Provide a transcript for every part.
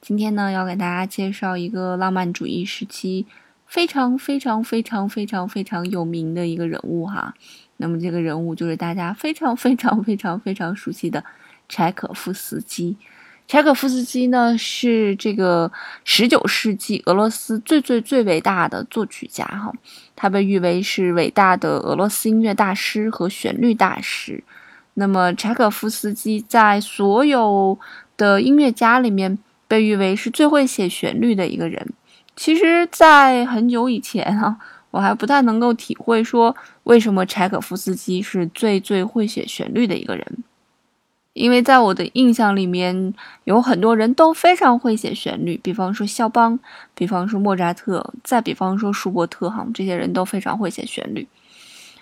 今天呢，要给大家介绍一个浪漫主义时期非常非常非常非常非常有名的一个人物哈。那么这个人物就是大家非常非常非常非常熟悉的柴可夫斯基。柴可夫斯基呢是这个十九世纪俄罗斯最最最伟大的作曲家哈，他被誉为是伟大的俄罗斯音乐大师和旋律大师。那么柴可夫斯基在所有的音乐家里面被誉为是最会写旋律的一个人。其实，在很久以前啊，我还不太能够体会说为什么柴可夫斯基是最最会写旋律的一个人。因为在我的印象里面，有很多人都非常会写旋律，比方说肖邦，比方说莫扎特，再比方说舒伯特，哈，这些人都非常会写旋律。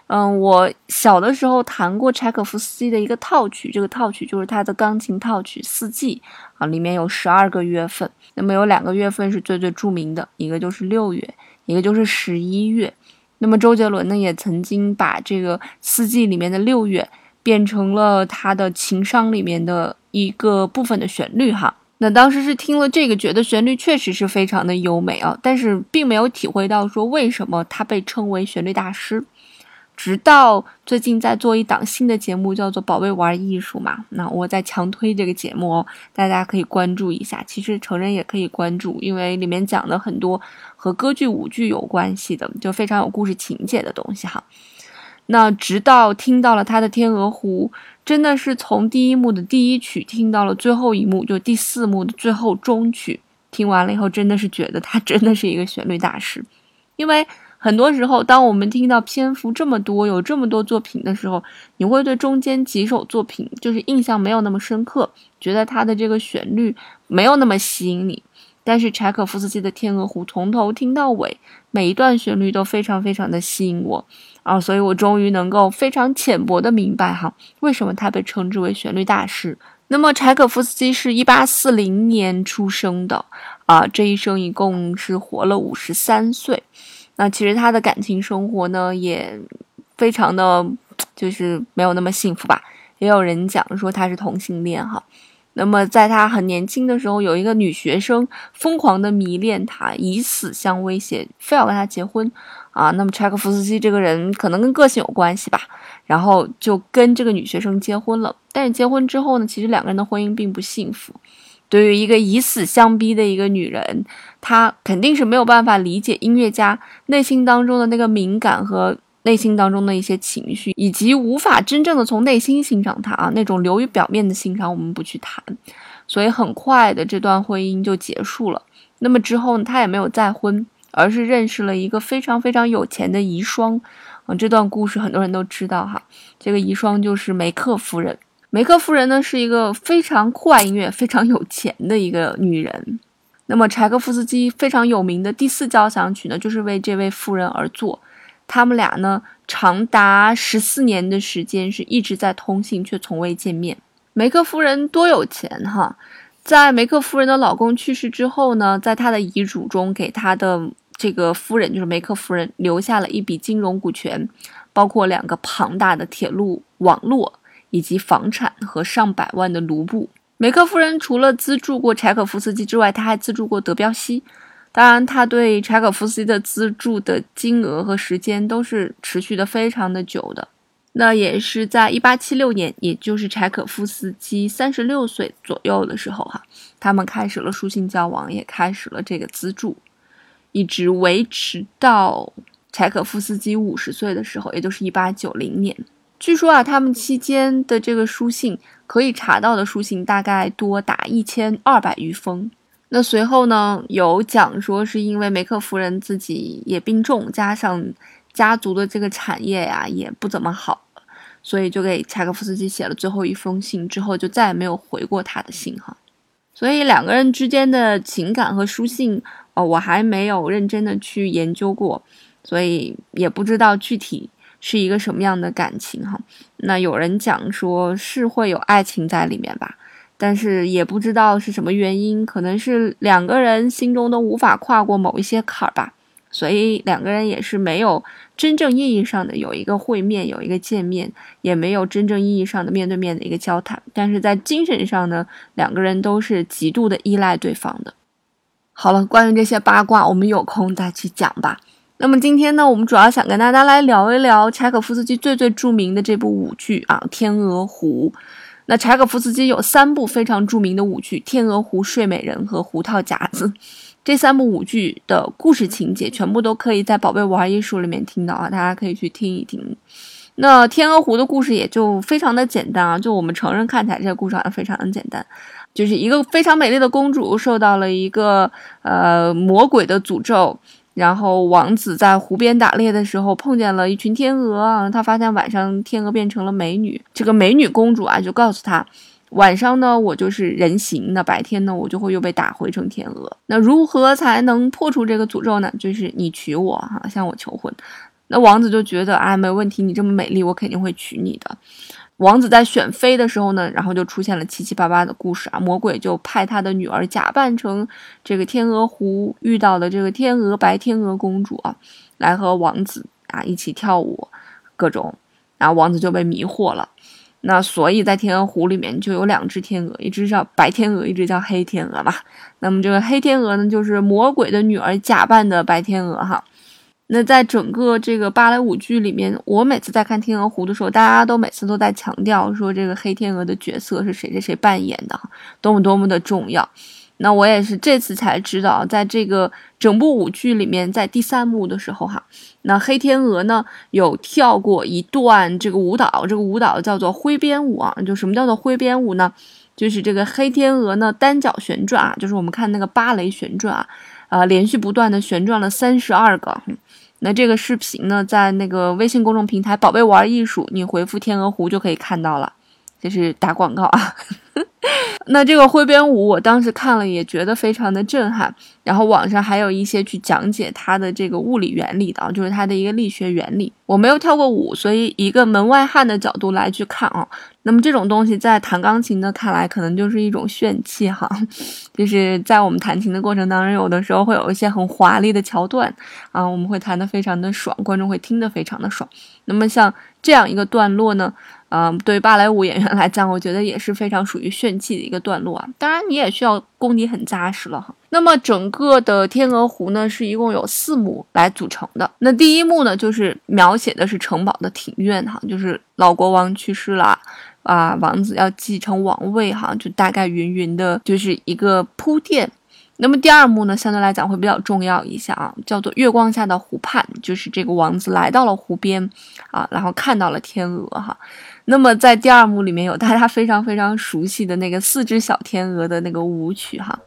嗯，我小的时候弹过柴可夫斯基的一个套曲，这个套曲就是他的钢琴套曲《四季》啊，里面有十二个月份，那么有两个月份是最最著名的，一个就是六月，一个就是十一月。那么周杰伦呢，也曾经把这个《四季》里面的六月。变成了他的情商里面的一个部分的旋律哈，那当时是听了这个，觉得旋律确实是非常的优美啊，但是并没有体会到说为什么他被称为旋律大师。直到最近在做一档新的节目，叫做《宝贝玩艺术》嘛，那我在强推这个节目哦，大家可以关注一下。其实成人也可以关注，因为里面讲的很多和歌剧、舞剧有关系的，就非常有故事情节的东西哈。那直到听到了他的《天鹅湖》，真的是从第一幕的第一曲听到了最后一幕，就第四幕的最后终曲，听完了以后，真的是觉得他真的是一个旋律大师。因为很多时候，当我们听到篇幅这么多、有这么多作品的时候，你会对中间几首作品就是印象没有那么深刻，觉得他的这个旋律没有那么吸引你。但是柴可夫斯基的《天鹅湖》从头听到尾，每一段旋律都非常非常的吸引我。啊，所以我终于能够非常浅薄的明白哈，为什么他被称之为旋律大师。那么柴可夫斯基是一八四零年出生的，啊，这一生一共是活了五十三岁。那其实他的感情生活呢，也非常的就是没有那么幸福吧。也有人讲说他是同性恋哈。那么在他很年轻的时候，有一个女学生疯狂的迷恋他，以死相威胁，非要跟他结婚。啊，那么柴可夫斯基这个人可能跟个性有关系吧，然后就跟这个女学生结婚了。但是结婚之后呢，其实两个人的婚姻并不幸福。对于一个以死相逼的一个女人，她肯定是没有办法理解音乐家内心当中的那个敏感和内心当中的一些情绪，以及无法真正的从内心欣赏他啊那种流于表面的欣赏，我们不去谈。所以很快的这段婚姻就结束了。那么之后呢，他也没有再婚。而是认识了一个非常非常有钱的遗孀，啊，这段故事很多人都知道哈。这个遗孀就是梅克夫人。梅克夫人呢是一个非常酷爱音乐、非常有钱的一个女人。那么柴可夫斯基非常有名的第四交响曲呢，就是为这位夫人而作。他们俩呢长达十四年的时间是一直在通信，却从未见面。梅克夫人多有钱哈！在梅克夫人的老公去世之后呢，在她的遗嘱中给她的。这个夫人就是梅克夫人，留下了一笔金融股权，包括两个庞大的铁路网络，以及房产和上百万的卢布。梅克夫人除了资助过柴可夫斯基之外，他还资助过德彪西。当然，他对柴可夫斯基的资助的金额和时间都是持续的非常的久的。那也是在一八七六年，也就是柴可夫斯基三十六岁左右的时候，哈，他们开始了书信交往，也开始了这个资助。一直维持到柴可夫斯基五十岁的时候，也就是一八九零年。据说啊，他们期间的这个书信可以查到的书信大概多达一千二百余封。那随后呢，有讲说是因为梅克夫人自己也病重，加上家族的这个产业呀也不怎么好，所以就给柴可夫斯基写了最后一封信，之后就再也没有回过他的信哈。所以两个人之间的情感和书信。哦，我还没有认真的去研究过，所以也不知道具体是一个什么样的感情哈。那有人讲说是会有爱情在里面吧，但是也不知道是什么原因，可能是两个人心中都无法跨过某一些坎儿吧。所以两个人也是没有真正意义上的有一个会面，有一个见面，也没有真正意义上的面对面的一个交谈。但是在精神上呢，两个人都是极度的依赖对方的。好了，关于这些八卦，我们有空再去讲吧。那么今天呢，我们主要想跟大家来聊一聊柴可夫斯基最最著名的这部舞剧啊，《天鹅湖》。那柴可夫斯基有三部非常著名的舞剧，《天鹅湖》《睡美人》和《胡桃夹子》。这三部舞剧的故事情节全部都可以在《宝贝玩艺术》里面听到啊，大家可以去听一听。那《天鹅湖》的故事也就非常的简单啊，就我们成人看起来这个故事好像非常的简单，就是一个非常美丽的公主受到了一个呃魔鬼的诅咒，然后王子在湖边打猎的时候碰见了一群天鹅，他发现晚上天鹅变成了美女，这个美女公主啊就告诉他。晚上呢，我就是人形；那白天呢，我就会又被打回成天鹅。那如何才能破除这个诅咒呢？就是你娶我哈，向我求婚。那王子就觉得啊，没问题，你这么美丽，我肯定会娶你的。王子在选妃的时候呢，然后就出现了七七八八的故事啊。魔鬼就派他的女儿假扮成这个天鹅湖遇到的这个天鹅白天鹅公主啊，来和王子啊一起跳舞，各种，然后王子就被迷惑了。那所以，在天鹅湖里面就有两只天鹅，一只叫白天鹅，一只叫黑天鹅嘛。那么这个黑天鹅呢，就是魔鬼的女儿假扮的白天鹅哈。那在整个这个芭蕾舞剧里面，我每次在看天鹅湖的时候，大家都每次都在强调说这个黑天鹅的角色是谁谁谁扮演的，多么多么的重要。那我也是这次才知道，在这个整部舞剧里面，在第三幕的时候，哈，那黑天鹅呢有跳过一段这个舞蹈，这个舞蹈叫做挥鞭舞啊。就什么叫做挥鞭舞呢？就是这个黑天鹅呢单脚旋转啊，就是我们看那个芭蕾旋转啊，呃，连续不断的旋转了三十二个。那这个视频呢，在那个微信公众平台“宝贝玩艺术”，你回复“天鹅湖”就可以看到了。这是打广告啊。那这个挥鞭舞，我当时看了也觉得非常的震撼。然后网上还有一些去讲解它的这个物理原理的，就是它的一个力学原理。我没有跳过舞，所以一个门外汉的角度来去看啊。那么这种东西在弹钢琴的看来，可能就是一种炫技哈。就是在我们弹琴的过程当中，有的时候会有一些很华丽的桥段啊，我们会弹得非常的爽，观众会听得非常的爽。那么像这样一个段落呢？嗯，对芭蕾舞演员来讲，我觉得也是非常属于炫技的一个段落啊。当然，你也需要功底很扎实了哈。那么，整个的《天鹅湖》呢，是一共有四幕来组成的。那第一幕呢，就是描写的是城堡的庭院哈，就是老国王去世了啊，王子要继承王位哈，就大概云云的，就是一个铺垫。那么第二幕呢，相对来讲会比较重要一下啊，叫做月光下的湖畔，就是这个王子来到了湖边啊，然后看到了天鹅哈。那么在第二幕里面有大家非常非常熟悉的那个四只小天鹅的那个舞曲哈。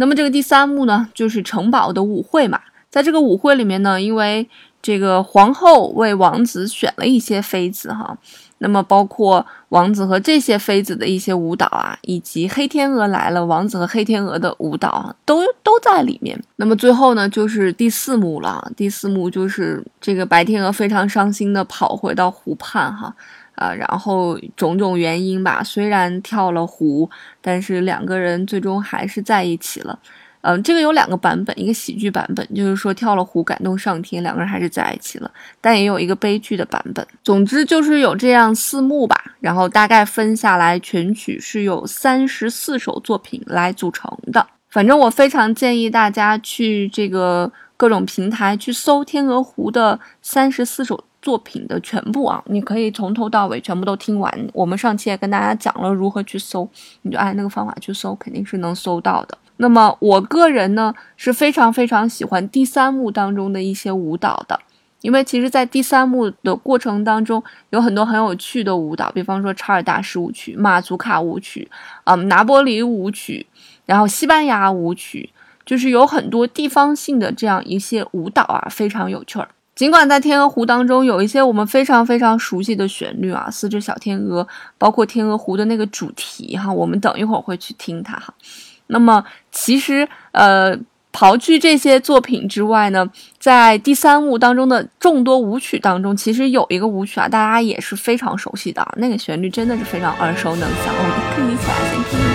那么这个第三幕呢，就是城堡的舞会嘛。在这个舞会里面呢，因为这个皇后为王子选了一些妃子哈，那么包括王子和这些妃子的一些舞蹈啊，以及黑天鹅来了，王子和黑天鹅的舞蹈啊都都在里面。那么最后呢，就是第四幕了。第四幕就是这个白天鹅非常伤心的跑回到湖畔哈，啊，然后种种原因吧，虽然跳了湖，但是两个人最终还是在一起了。嗯，这个有两个版本，一个喜剧版本，就是说跳了湖感动上天，两个人还是在一起了。但也有一个悲剧的版本。总之就是有这样四幕吧，然后大概分下来，全曲是有三十四首作品来组成的。反正我非常建议大家去这个各种平台去搜《天鹅湖》的三十四首作品的全部啊，你可以从头到尾全部都听完。我们上期也跟大家讲了如何去搜，你就按那个方法去搜，肯定是能搜到的。那么我个人呢是非常非常喜欢第三幕当中的一些舞蹈的，因为其实，在第三幕的过程当中，有很多很有趣的舞蹈，比方说查尔大师舞曲、马祖卡舞曲、嗯拿波里舞曲，然后西班牙舞曲，就是有很多地方性的这样一些舞蹈啊，非常有趣儿。尽管在《天鹅湖》当中有一些我们非常非常熟悉的旋律啊，四只小天鹅，包括《天鹅湖》的那个主题哈，我们等一会儿会去听它哈。那么，其实，呃，刨去这些作品之外呢，在第三幕当中的众多舞曲当中，其实有一个舞曲啊，大家也是非常熟悉的，那个旋律真的是非常耳熟能详，我们可以一起来先听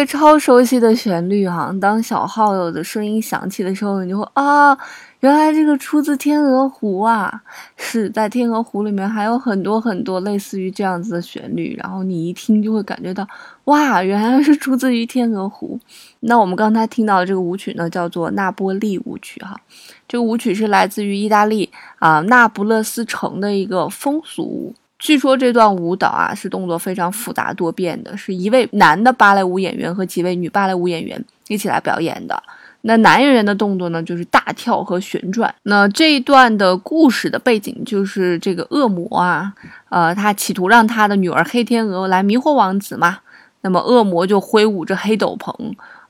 个超熟悉的旋律哈？当小号有的声音响起的时候，你就会啊，原来这个出自《天鹅湖》啊！是在《天鹅湖》里面还有很多很多类似于这样子的旋律，然后你一听就会感觉到，哇，原来是出自于《天鹅湖》。那我们刚才听到的这个舞曲呢，叫做《那波利舞曲》哈，这个舞曲是来自于意大利啊那不勒斯城的一个风俗。据说这段舞蹈啊是动作非常复杂多变的，是一位男的芭蕾舞演员和几位女芭蕾舞演员一起来表演的。那男演员的动作呢，就是大跳和旋转。那这一段的故事的背景就是这个恶魔啊，呃，他企图让他的女儿黑天鹅来迷惑王子嘛。那么恶魔就挥舞着黑斗篷。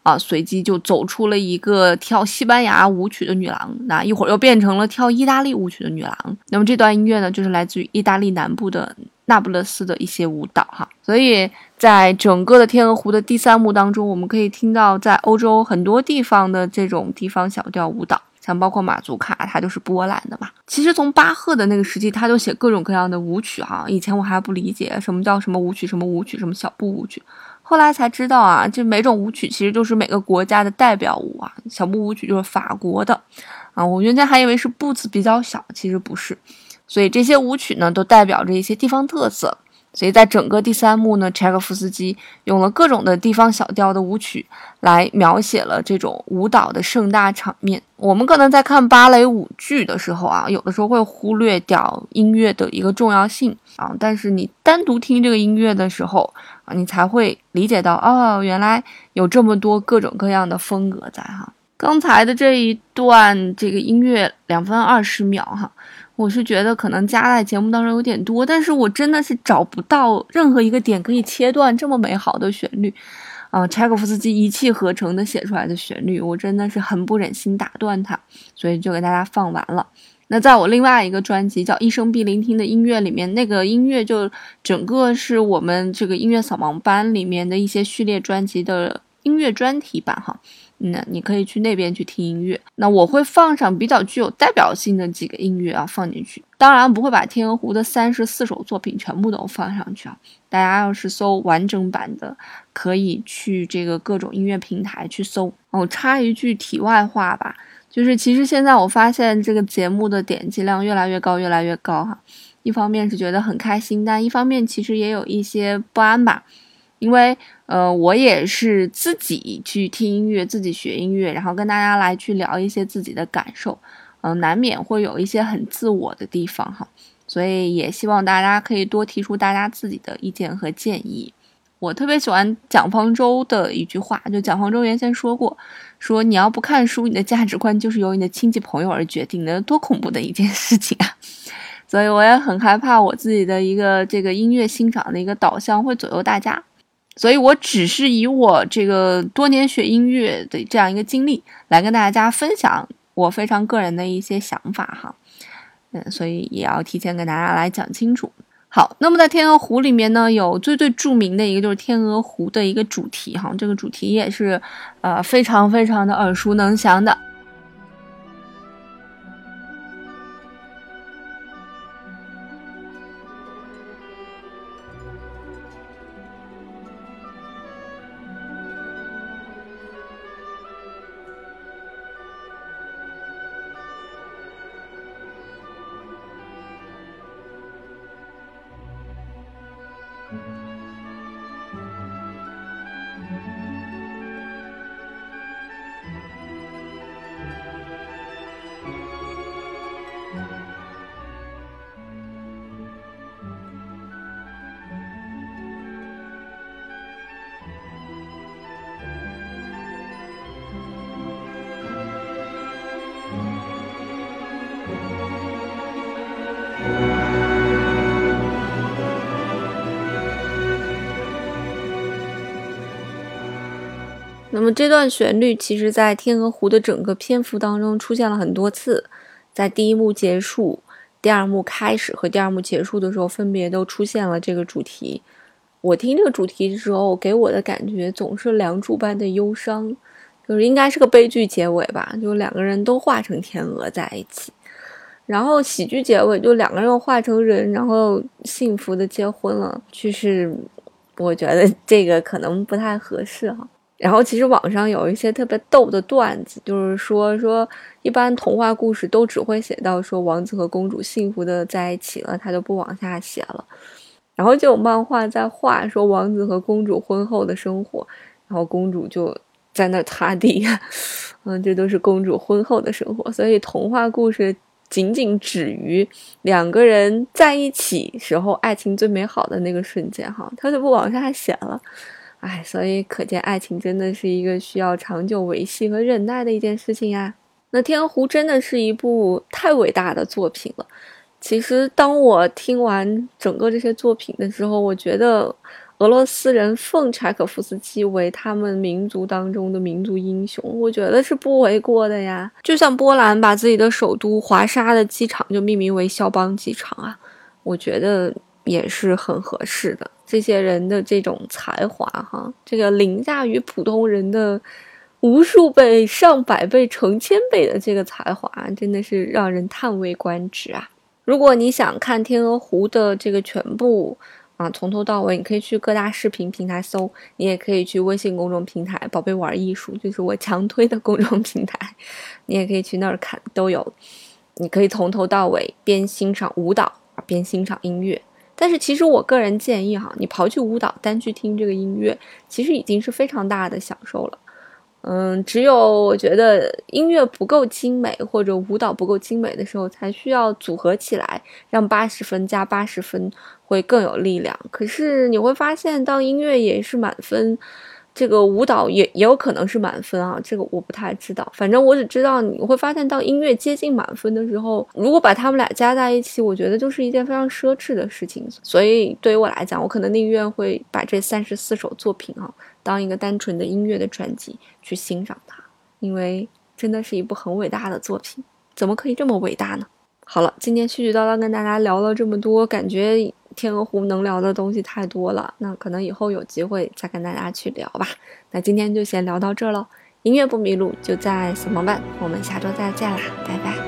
啊，随机就走出了一个跳西班牙舞曲的女郎，那一会儿又变成了跳意大利舞曲的女郎。那么这段音乐呢，就是来自于意大利南部的那不勒斯的一些舞蹈哈。所以在整个的天鹅湖的第三幕当中，我们可以听到在欧洲很多地方的这种地方小调舞蹈。像包括马祖卡，它就是波兰的嘛。其实从巴赫的那个时期，他就写各种各样的舞曲哈。以前我还不理解什么叫什么舞曲，什么舞曲，什么小步舞曲，后来才知道啊，这每种舞曲其实就是每个国家的代表舞啊。小步舞曲就是法国的啊，我原先还以为是步子比较小，其实不是。所以这些舞曲呢，都代表着一些地方特色。所以在整个第三幕呢，柴可夫斯基用了各种的地方小调的舞曲来描写了这种舞蹈的盛大场面。我们可能在看芭蕾舞剧的时候啊，有的时候会忽略掉音乐的一个重要性啊，但是你单独听这个音乐的时候啊，你才会理解到哦，原来有这么多各种各样的风格在哈。刚才的这一段这个音乐两分二十秒哈。我是觉得可能加在节目当中有点多，但是我真的是找不到任何一个点可以切断这么美好的旋律，啊，柴可夫斯基一气呵成的写出来的旋律，我真的是很不忍心打断它，所以就给大家放完了。那在我另外一个专辑叫《一生必聆听的音乐》里面，那个音乐就整个是我们这个音乐扫盲班里面的一些序列专辑的音乐专题版哈。那你可以去那边去听音乐。那我会放上比较具有代表性的几个音乐啊，放进去。当然不会把天鹅湖的三十四首作品全部都放上去啊。大家要是搜完整版的，可以去这个各种音乐平台去搜。我插一句题外话吧，就是其实现在我发现这个节目的点击量越来越高，越来越高哈。一方面是觉得很开心，但一方面其实也有一些不安吧。因为，呃，我也是自己去听音乐，自己学音乐，然后跟大家来去聊一些自己的感受，嗯，难免会有一些很自我的地方哈，所以也希望大家可以多提出大家自己的意见和建议。我特别喜欢蒋方舟的一句话，就蒋方舟原先说过，说你要不看书，你的价值观就是由你的亲戚朋友而决定的，多恐怖的一件事情啊！所以我也很害怕我自己的一个这个音乐欣赏的一个导向会左右大家。所以，我只是以我这个多年学音乐的这样一个经历，来跟大家分享我非常个人的一些想法哈。嗯，所以也要提前跟大家来讲清楚。好，那么在《天鹅湖》里面呢，有最最著名的一个就是天鹅湖的一个主题哈，这个主题也是呃非常非常的耳熟能详的。那么这段旋律其实，在《天鹅湖》的整个篇幅当中出现了很多次，在第一幕结束、第二幕开始和第二幕结束的时候，分别都出现了这个主题。我听这个主题的时候，给我的感觉总是梁祝般的忧伤，就是应该是个悲剧结尾吧，就两个人都化成天鹅在一起。然后喜剧结尾，就两个人又化成人，然后幸福的结婚了。就是我觉得这个可能不太合适哈。然后其实网上有一些特别逗的段子，就是说说一般童话故事都只会写到说王子和公主幸福的在一起了，他就不往下写了。然后就有漫画在画说王子和公主婚后的生活，然后公主就在那擦地，嗯，这都是公主婚后的生活。所以童话故事仅仅止于两个人在一起时候爱情最美好的那个瞬间，哈，他就不往下写了。哎，所以可见爱情真的是一个需要长久维系和忍耐的一件事情呀。那《天鹅湖》真的是一部太伟大的作品了。其实，当我听完整个这些作品的时候，我觉得俄罗斯人奉柴可夫斯基为他们民族当中的民族英雄，我觉得是不为过的呀。就像波兰把自己的首都华沙的机场就命名为肖邦机场啊，我觉得也是很合适的。这些人的这种才华，哈，这个凌驾于普通人的无数倍、上百倍、成千倍的这个才华，真的是让人叹为观止啊！如果你想看《天鹅湖》的这个全部啊，从头到尾，你可以去各大视频平台搜，你也可以去微信公众平台“宝贝玩艺术”，就是我强推的公众平台，你也可以去那儿看，都有。你可以从头到尾边欣赏舞蹈边欣赏音乐。但是其实我个人建议哈，你刨去舞蹈，单去听这个音乐，其实已经是非常大的享受了。嗯，只有我觉得音乐不够精美或者舞蹈不够精美的时候，才需要组合起来，让八十分加八十分会更有力量。可是你会发现，当音乐也是满分。这个舞蹈也也有可能是满分啊，这个我不太知道。反正我只知道你会发现，当音乐接近满分的时候，如果把他们俩加在一起，我觉得就是一件非常奢侈的事情。所以对于我来讲，我可能宁愿会把这三十四首作品啊，当一个单纯的音乐的专辑去欣赏它，因为真的是一部很伟大的作品。怎么可以这么伟大呢？好了，今天絮絮叨叨跟大家聊了这么多，感觉。天鹅湖能聊的东西太多了，那可能以后有机会再跟大家去聊吧。那今天就先聊到这喽，音乐不迷路就在小萌伴，我们下周再见啦，拜拜。